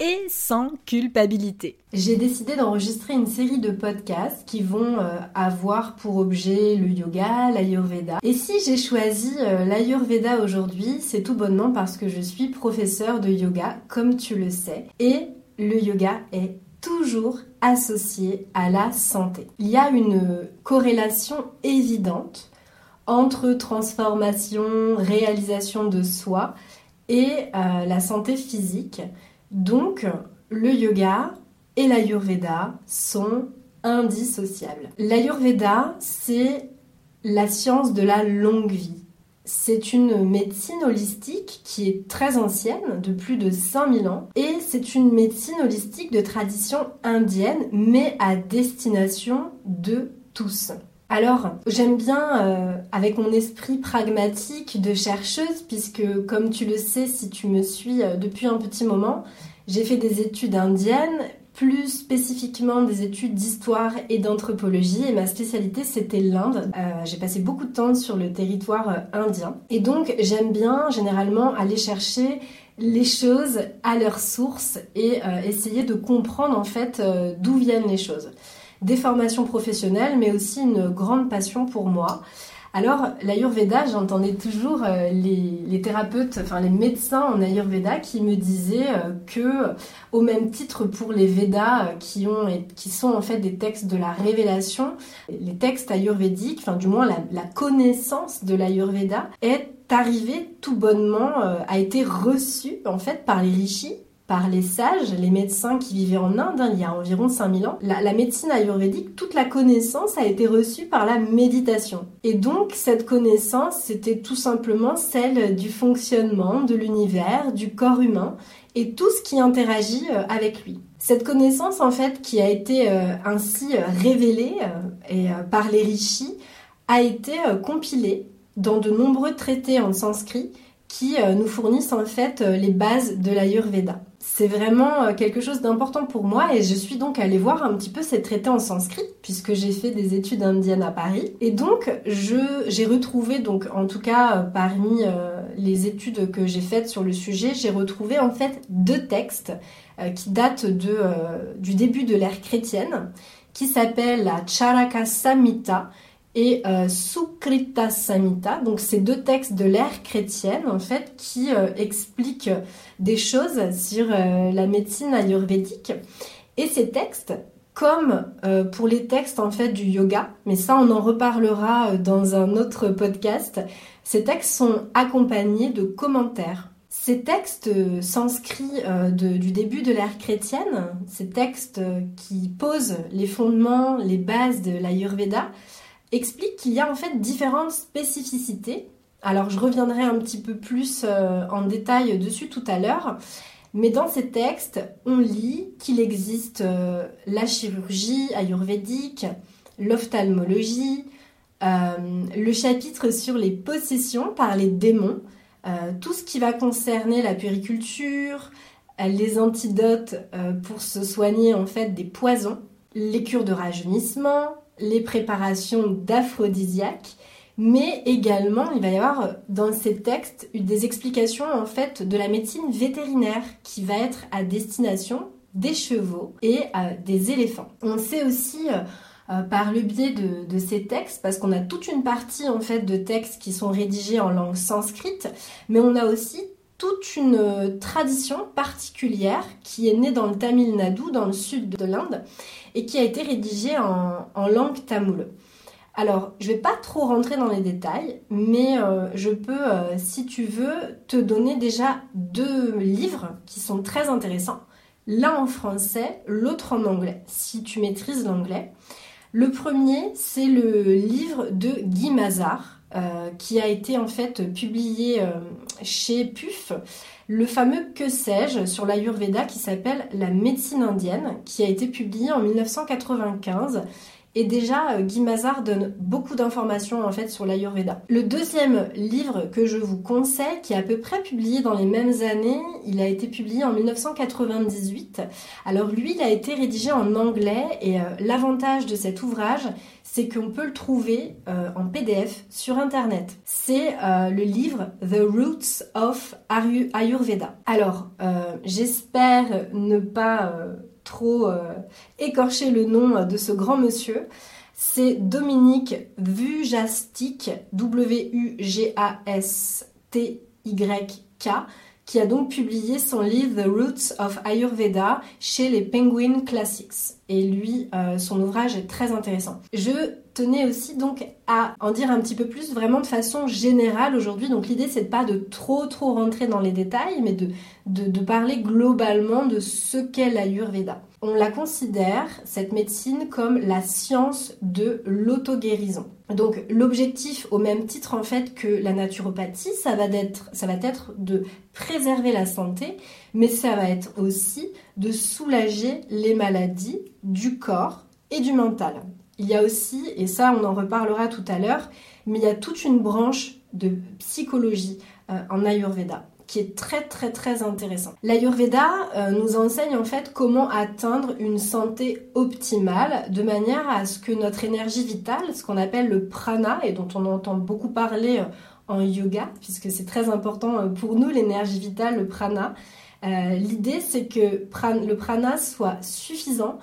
et sans culpabilité. J'ai décidé d'enregistrer une série de podcasts qui vont euh, avoir pour objet le yoga, l'ayurveda. Et si j'ai choisi euh, l'ayurveda aujourd'hui, c'est tout bonnement parce que je suis professeur de yoga, comme tu le sais. Et le yoga est toujours associé à la santé. Il y a une corrélation évidente entre transformation, réalisation de soi et euh, la santé physique. Donc, le yoga et l'ayurveda sont indissociables. L'ayurveda, c'est la science de la longue vie. C'est une médecine holistique qui est très ancienne, de plus de 5000 ans, et c'est une médecine holistique de tradition indienne, mais à destination de tous. Alors, j'aime bien, euh, avec mon esprit pragmatique de chercheuse, puisque comme tu le sais, si tu me suis euh, depuis un petit moment, j'ai fait des études indiennes, plus spécifiquement des études d'histoire et d'anthropologie, et ma spécialité c'était l'Inde. Euh, j'ai passé beaucoup de temps sur le territoire indien, et donc j'aime bien généralement aller chercher les choses à leur source et essayer de comprendre en fait d'où viennent les choses des formations professionnelles, mais aussi une grande passion pour moi. Alors, l'Ayurveda, j'entendais toujours euh, les, thérapeutes, enfin les médecins en Ayurveda qui me disaient euh, que, au même titre pour les Védas, euh, qui, ont, qui sont en fait des textes de la révélation, les textes ayurvédiques, enfin du moins la, la connaissance de l'Ayurveda, est arrivée tout bonnement, a été reçue en fait par les rishis par les sages, les médecins qui vivaient en Inde hein, il y a environ 5000 ans. La, médecine ayurvédique, toute la connaissance a été reçue par la méditation. Et donc cette connaissance, c'était tout simplement celle du fonctionnement de l'univers, du corps humain et tout ce qui interagit euh, avec lui. Cette connaissance, en fait, qui a été euh, ainsi euh, révélée et, par les rishis, a été compilée dans de nombreux traités en sanskrit qui nous fournissent en fait les bases de l'Ayurveda c'est vraiment euh, quelque chose d'important pour moi et je suis donc allée voir un petit peu ces traités en sanskrit puisque j'ai fait des études indiennes à Paris. Et donc j'ai retrouvé donc en tout cas euh, parmi euh, les études que j'ai faites sur le sujet j'ai retrouvé en fait deux textes qui datent de, du début de l'ère chrétienne qui s'appellent la Charaka Samhita et euh, Sukrita Samhita. Donc c'est deux textes de l'ère chrétienne en fait qui euh, expliquent des choses sur euh, la médecine ayurvédique. Et ces textes, comme pour les textes en fait du yoga, mais ça on en reparlera dans un autre podcast, ces textes sont accompagnés de commentaires. Ces textes sanscrits du début de l'ère chrétienne, ces textes qui posent les fondements, les bases de l'Ayurveda, explique qu'il y a en fait différentes spécificités. Alors je reviendrai un petit peu plus euh, en détail dessus tout à l'heure. Mais dans ces textes, on lit qu'il existe euh, la chirurgie ayurvédique, l'ophtalmologie, euh, le chapitre sur les possessions par les démons, tout ce qui va concerner la puriculture, les antidotes pour se soigner en fait des poisons, les cures de rajeunissement, les préparations d'aphrodisiaques, mais également il va y avoir dans ces textes des explications en fait de la médecine vétérinaire qui va être à destination des chevaux et euh, des éléphants. On sait aussi euh, euh, par le biais de, de ces textes, parce qu'on a toute une partie en fait de textes qui sont rédigés en langue sanscrite, mais on a aussi toute une tradition particulière qui est née dans le Tamil Nadu, dans le sud de l'Inde, et qui a été rédigée en, langue tamoule. Alors, je ne vais pas trop rentrer dans les détails, mais euh, je peux, euh, si tu veux, te donner déjà deux livres qui sont très intéressants. L'un en français, l'autre en anglais, si tu maîtrises l'anglais. Le premier, c'est le livre de Guy Mazard, euh, qui a été en fait publié chez PUF. le fameux Que sais-je sur l'Ayurveda qui s'appelle La médecine indienne, qui a été publié en 1995 et déjà, euh, Guy Mazar donne beaucoup d'informations en fait sur l'Ayurveda. Le deuxième livre que je vous conseille, qui est à peu près publié dans les mêmes années, il a été publié en 1998. Alors lui, il a été rédigé en anglais et euh, l'avantage de cet ouvrage, c'est qu'on peut le trouver euh, en PDF sur Internet. C'est le livre The Roots of Ayurveda. Alors, j'espère ne pas trop euh, écorcher le nom de ce grand monsieur. C'est Dominique Vujastik, W-U-G-A-S-T-Y-K, qui a donc publié son livre The Roots of Ayurveda chez les Penguin Classics. Et lui, euh, son ouvrage est très intéressant. Je tenais aussi donc à en dire un petit peu plus vraiment de façon générale aujourd'hui. Donc l'idée c'est pas de trop trop rentrer dans les détails, mais de, parler globalement de ce qu'est l'Ayurveda. On la considère, cette médecine, comme la science de l'auto-guérison. Donc l'objectif, au même titre en fait que la naturopathie, ça va, être, ça va être de préserver la santé, mais ça va être aussi de soulager les maladies du corps et du mental. Il y a aussi, et ça on en reparlera tout à l'heure, mais il y a toute une branche de psychologie euh, en Ayurveda qui est très très très intéressant. L'Ayurveda euh, nous enseigne en fait comment atteindre une santé optimale de manière à ce que notre énergie vitale, ce qu'on appelle le prana et dont on entend beaucoup parler euh, en yoga, puisque c'est très important pour nous l'énergie vitale, le prana. L'idée c'est que le prana soit suffisant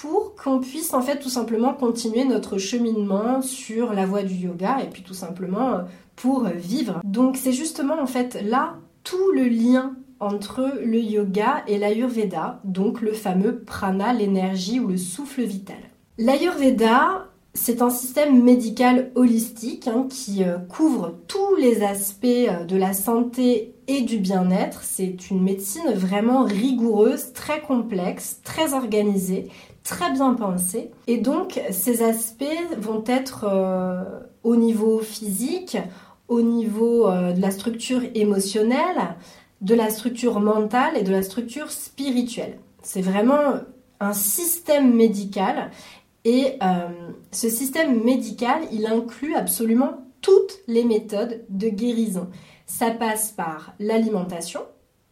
pour qu'on puisse en fait tout simplement continuer notre cheminement sur la voie du yoga et puis tout simplement euh, pour vivre. Donc c'est justement en fait là tout le lien entre le yoga et l'ayurveda, donc le fameux prana, l'énergie ou le souffle vital. L'ayurveda, c'est un système médical holistique hein, qui euh, couvre tous les aspects euh, de la santé et du bien-être. C'est une médecine vraiment rigoureuse, très complexe, très organisée, très bien pensé. Et donc, ces aspects vont être euh, au niveau physique, au niveau euh, de la structure émotionnelle, de la structure mentale et de la structure spirituelle. C'est vraiment un système médical et euh, ce système médical, il inclut absolument toutes les méthodes de guérison. Ça passe par l'alimentation,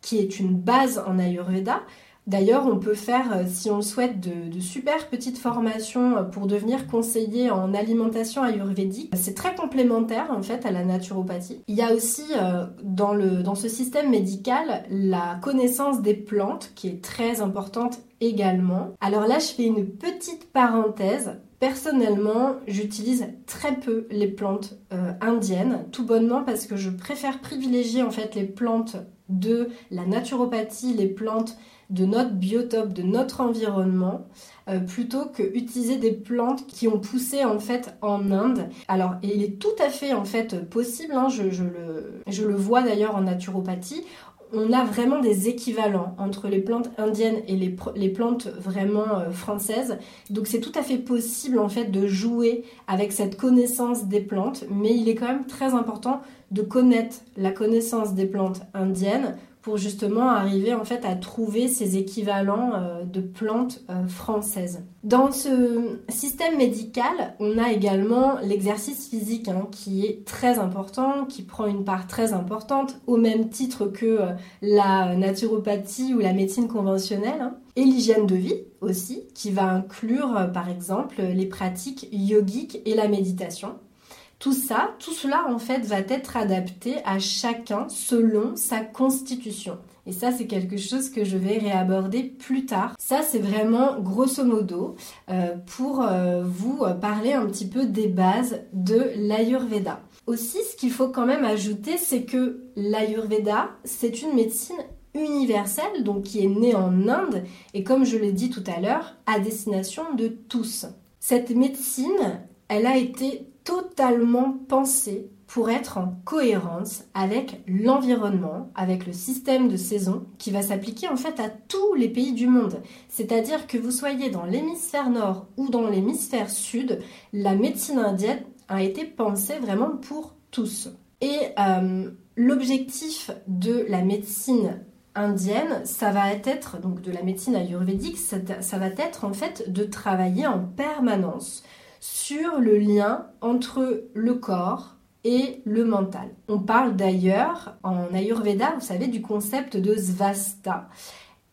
qui est une base en Ayurveda, D'ailleurs, on peut faire, euh, si on le souhaite, de, super petites formations euh, pour devenir conseiller en alimentation ayurvédique. C'est très complémentaire en fait à la naturopathie. Il y a aussi euh, dans, ce système médical la connaissance des plantes qui est très importante également. Alors là, je fais une petite parenthèse Personnellement, j'utilise très peu les plantes indiennes, tout bonnement parce que je préfère privilégier en fait les plantes de la naturopathie, les plantes de notre biotope, de notre environnement, euh, plutôt que utiliser des plantes qui ont poussé en fait en Inde. Alors, il est tout à fait en fait possible, hein, je, le, vois d'ailleurs en naturopathie, on a vraiment des équivalents entre les plantes indiennes et les, les plantes vraiment euh, françaises. Donc c'est tout à fait possible en fait de jouer avec cette connaissance des plantes, mais il est quand même très important de connaître la connaissance des plantes indiennes pour justement arriver en fait à trouver ces équivalents euh, de plantes euh, françaises. Dans ce système médical, on a également l'exercice physique hein, qui est très important, qui prend une part très importante au même titre que euh, la naturopathie ou la médecine conventionnelle. Hein. Et l'hygiène de vie aussi, qui va inclure par exemple les pratiques yogiques et la méditation. Tout ça, tout cela en fait va être adapté à chacun selon sa constitution. Et ça, c'est quelque chose que je vais réaborder plus tard. Ça, c'est vraiment grosso modo euh, pour euh, vous parler un petit peu des bases de l'Ayurveda. Aussi, ce qu'il faut quand même ajouter, c'est que l'Ayurveda, c'est une médecine universelle, donc qui est née en Inde, et comme je l'ai dit tout à l'heure, à destination de tous. Cette médecine, elle a été totalement pensée pour être en cohérence avec l'environnement, avec le système de saison qui va s'appliquer en fait à tous les pays du monde. C'est-à-dire que vous soyez dans l'hémisphère nord ou dans l'hémisphère sud, la médecine indienne a été pensée vraiment pour tous. Et euh, l'objectif de la médecine indienne, ça va être, donc de la médecine ayurvédique, ça, ça va être en fait de travailler en permanence sur le lien entre le corps et le mental. On parle d'ailleurs en Ayurveda, vous savez, du concept de svasta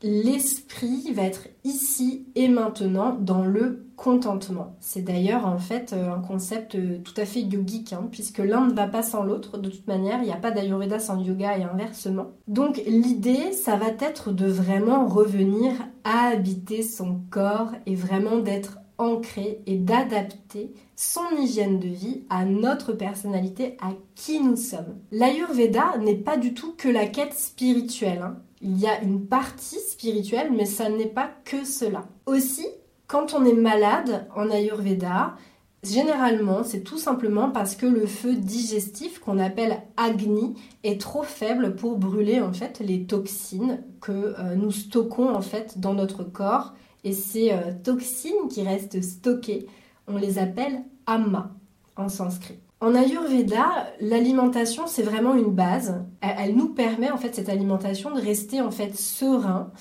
l'esprit va être ici et maintenant dans le contentement. C'est d'ailleurs en fait euh, un concept euh, tout à fait yogique, hein, puisque l'un ne va pas sans l'autre. De toute manière, il n'y a pas d'Ayurveda sans yoga et inversement. Donc l'idée, ça va être de vraiment revenir à habiter son corps et vraiment d'être ancré et d'adapter son hygiène de vie à notre personnalité, à qui nous sommes. L'Ayurveda n'est pas du tout que la quête spirituelle. Hein il y a une partie spirituelle, mais ça n'est pas que cela. Aussi, quand on est malade en Ayurveda, généralement, c'est tout simplement parce que le feu digestif qu'on appelle Agni est trop faible pour brûler en fait les toxines que euh, nous stockons en fait dans notre corps. Et ces euh, toxines qui restent stockées, on les appelle Amma en sanskrit. En Ayurveda, l'alimentation c'est vraiment une base. Elle, nous permet en fait cette alimentation de rester en fait serein,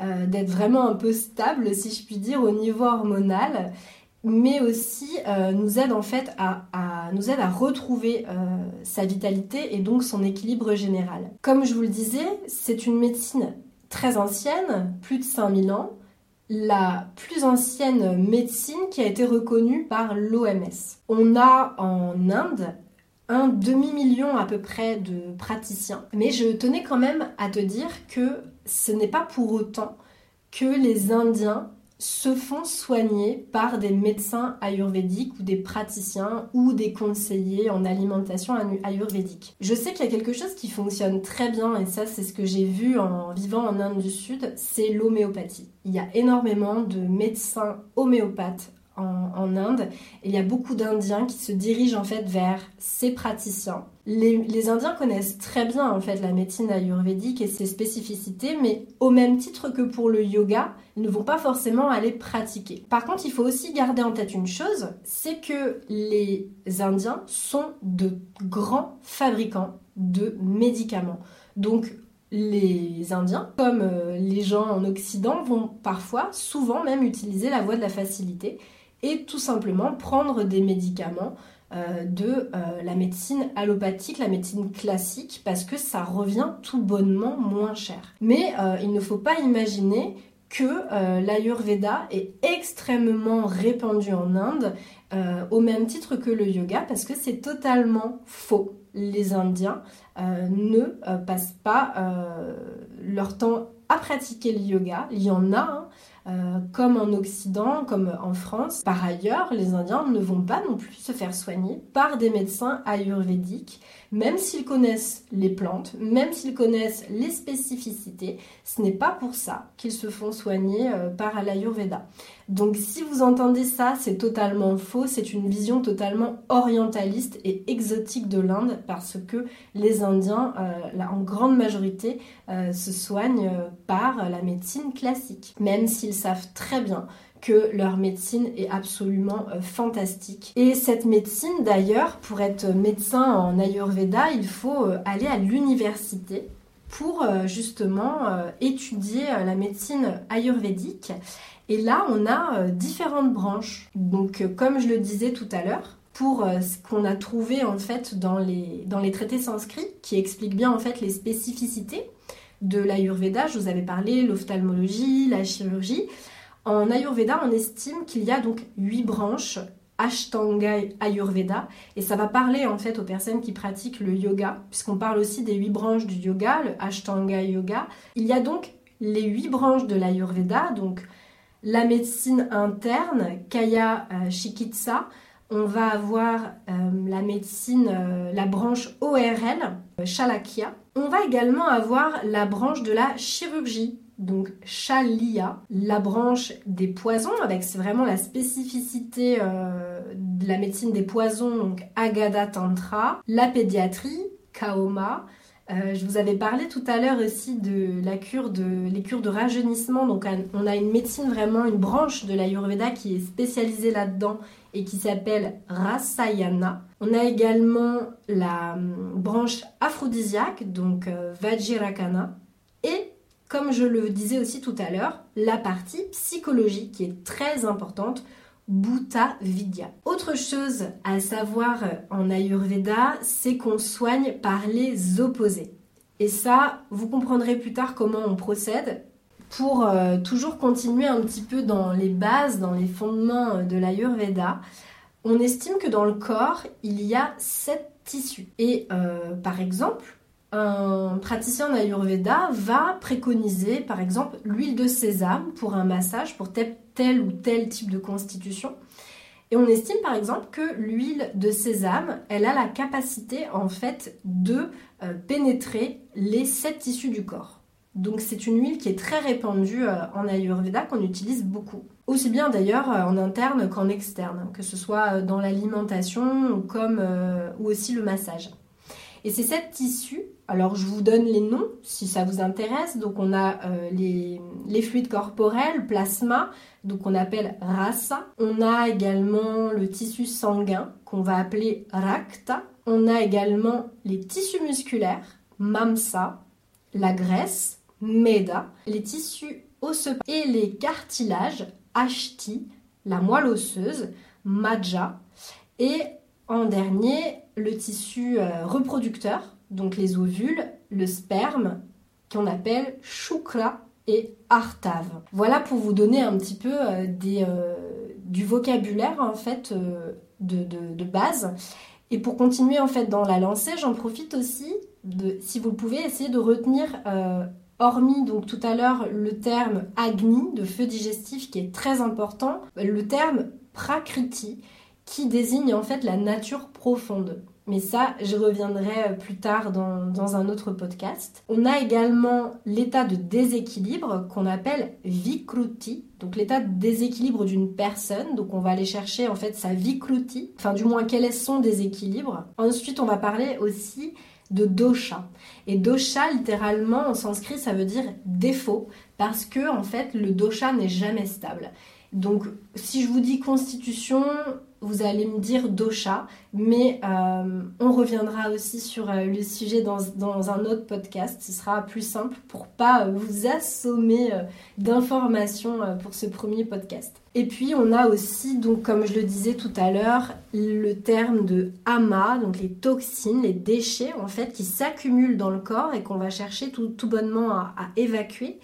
euh, d'être vraiment un peu stable si je puis dire au niveau hormonal, mais aussi euh, nous aide en fait à, nous aide à retrouver sa vitalité et donc son équilibre général. Comme je vous le disais, c'est une médecine très ancienne, plus de 5000 ans la plus ancienne médecine qui a été reconnue par l'OMS. On a en Inde un demi-million à peu près de praticiens, mais je tenais quand même à te dire que ce n'est pas pour autant que les Indiens se font soigner par des médecins ayurvédiques ou des praticiens ou des conseillers en alimentation ayurvédique. Je sais qu'il y a quelque chose qui fonctionne très bien et ça c'est ce que j'ai vu en vivant en Inde du Sud, c'est l'homéopathie. Il y a énormément de médecins homéopathes en, Inde. Il y a beaucoup d'Indiens qui se dirigent en fait vers ces praticiens. Les, Indiens connaissent très bien en fait la médecine ayurvédique et ses spécificités, mais au même titre que pour le yoga, ils ne vont pas forcément aller pratiquer. Par contre, il faut aussi garder en tête une chose, c'est que les Indiens sont de grands fabricants de médicaments. Donc les Indiens, comme euh, les gens en Occident, vont parfois, souvent même utiliser la voie de la facilité et tout simplement prendre des médicaments euh, de euh, la médecine allopathique, la médecine classique, parce que ça revient tout bonnement moins cher. Mais euh, il ne faut pas imaginer que l'Ayurveda est extrêmement répandu en Inde au même titre que le yoga, parce que c'est totalement faux. Les Indiens ne passent pas leur temps à pratiquer le yoga. Il y en a, hein, euh, comme en Occident, comme en France. Par ailleurs, les Indiens ne vont pas non plus se faire soigner par des médecins ayurvédiques, même s'ils connaissent les plantes, même s'ils connaissent les spécificités. Ce n'est pas pour ça qu'ils se font soigner euh, par l'ayurveda. Donc si vous entendez ça, c'est totalement faux, c'est une vision totalement orientaliste et exotique de l'Inde parce que les Indiens, euh, en grande majorité, se soignent par la médecine classique, même s'ils savent très bien que leur médecine est absolument euh, fantastique. Et cette médecine, d'ailleurs, pour être médecin en Ayurveda, il faut euh, aller à l'université pour euh, justement étudier la médecine ayurvédique. Et là, on a différentes branches. Donc, comme je le disais tout à l'heure, pour ce qu'on a trouvé en fait dans les, dans les traités sanscrits, qui expliquent bien en fait les spécificités de l'Ayurveda, je vous avais parlé, l'ophtalmologie, la chirurgie. En Ayurveda, on estime qu'il y a donc huit branches Ashtanga Ayurveda et ça va parler en fait aux personnes qui pratiquent le yoga puisqu'on parle aussi des huit branches du yoga, le Ashtanga Yoga. Il y a donc les huit branches de l'Ayurveda, donc la médecine interne, Kaya euh, Chikitsa, on va avoir euh, la médecine, euh, la branche ORL, Shalakya. On va également avoir la branche de la chirurgie, donc Shalia, la branche des poisons, avec vraiment la spécificité euh, de la médecine des poisons, donc Agada Tantra, la pédiatrie, Kaoma, Euh, je vous avais parlé tout à l'heure aussi de la cure de cures de rajeunissement. Donc on a une médecine vraiment une branche de l'Ayurveda qui est spécialisée là-dedans et qui s'appelle Rasayana. On a également la hum, branche aphrodisiaque, donc euh, Vajirakana, et comme je le disais aussi tout à l'heure, la partie psychologique qui est très importante, Bhuta Vidya. Autre chose à savoir en Ayurveda, c'est qu'on soigne par les opposés. Et ça, vous comprendrez plus tard comment on procède pour euh, toujours continuer un petit peu dans les bases, dans les fondements de l'Ayurveda. On estime que dans le corps, il y a sept tissus. Et euh, par exemple, un praticien d'Ayurveda va préconiser par exemple l'huile de sésame pour un massage pour tel, ou tel type de constitution. Et on estime par exemple que l'huile de sésame, elle a la capacité en fait de euh, pénétrer les sept tissus du corps. Donc c'est une huile qui est très répandue euh, en Ayurveda, qu'on utilise beaucoup. Aussi bien d'ailleurs euh, en interne qu'en externe, que ce soit dans l'alimentation ou, comme, ou aussi le massage. Et ces sept tissus, alors je vous donne les noms si ça vous intéresse. Donc on a euh, les, fluides corporels, plasma, donc on appelle rasa. On a également le tissu sanguin qu'on va appeler rakta. On a également les tissus musculaires, mamsa, la graisse, meda, les tissus osseux et les cartilages, ashti, la moelle osseuse, maja, et en dernier, le tissu euh, reproducteur, donc les ovules, le sperme, qu'on appelle shukra et artave. Voilà pour vous donner un petit peu euh, euh, du vocabulaire en fait de, base. Et pour continuer en fait dans la lancée, j'en profite aussi de, si vous le pouvez, essayer de retenir, hormis donc tout à l'heure le terme agni de feu digestif qui est très important, le terme prakriti qui désigne en fait la nature profonde. Mais ça, je reviendrai plus tard dans, un autre podcast. On a également l'état de déséquilibre qu'on appelle vikruti, donc l'état de déséquilibre d'une personne. Donc on va aller chercher en fait sa vikruti, enfin du moins quel est son déséquilibre. Ensuite, on va parler aussi de dosha. Et dosha, littéralement, en sanskrit, ça veut dire défaut, parce que en fait, le dosha n'est jamais stable. Donc, si je vous dis constitution, vous allez me dire dosha, mais euh, on reviendra aussi sur euh, le sujet dans, un autre podcast. Ce sera plus simple pour pas euh, vous assommer d'informations pour ce premier podcast. Et puis on a aussi, donc comme je le disais tout à l'heure, le terme de ama, donc les toxines, les déchets en fait qui s'accumulent dans le corps et qu'on va chercher tout, bonnement à, à évacuer.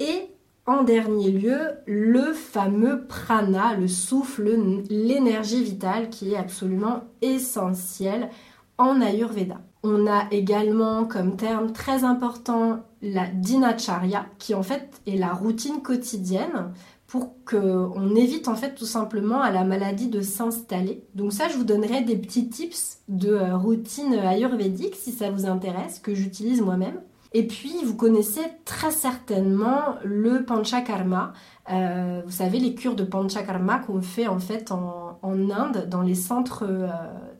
Et en dernier lieu, le fameux prana, le souffle, l'énergie vitale qui est absolument essentielle en Ayurveda. On a également comme terme très important la dinacharya, qui en fait est la routine quotidienne pour qu'on évite en fait tout simplement à la maladie de s'installer. Donc ça, je vous donnerai des petits tips de euh, routine ayurvédique si ça vous intéresse, que j'utilise moi-même. Et puis, vous connaissez très certainement le panchakarma. Euh, vous savez, les cures de panchakarma qu'on fait en fait en, Inde, dans les centres euh,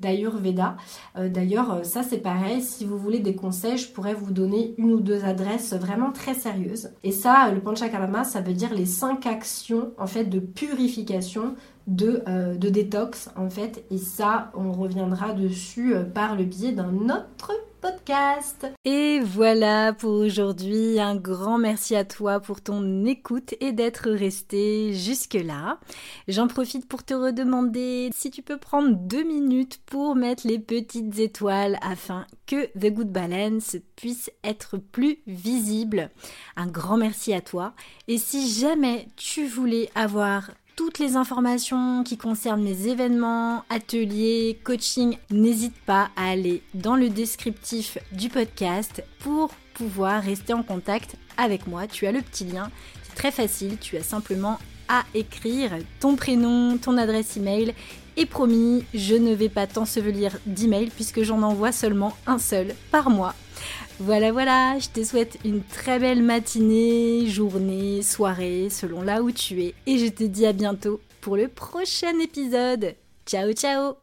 d'Ayurveda. Euh, d'ailleurs, ça c'est pareil. Si vous voulez des conseils, je pourrais vous donner une ou deux adresses vraiment très sérieuses. Et ça, le panchakarma, ça veut dire les cinq actions en fait de purification de, de détox en fait. Et ça, on reviendra dessus par le biais d'un autre podcast. Et voilà pour aujourd'hui. Un grand merci à toi pour ton écoute et d'être resté jusque-là. J'en profite pour te redemander si tu peux prendre deux minutes pour mettre les petites étoiles afin que The Good Balance puisse être plus visible. Un grand merci à toi. Et si jamais tu voulais avoir toutes les informations qui concernent mes événements, ateliers, coaching, n'hésite pas à aller dans le descriptif du podcast pour pouvoir rester en contact avec moi. Tu as le petit lien, c'est très facile, tu as simplement à écrire ton prénom, ton adresse email et promis, je ne vais pas t'ensevelir d'emails puisque j'en envoie seulement un seul par mois. Voilà, voilà, je te souhaite une très belle matinée, journée, soirée, selon là où tu es. Et je te dis à bientôt pour le prochain épisode. Ciao, ciao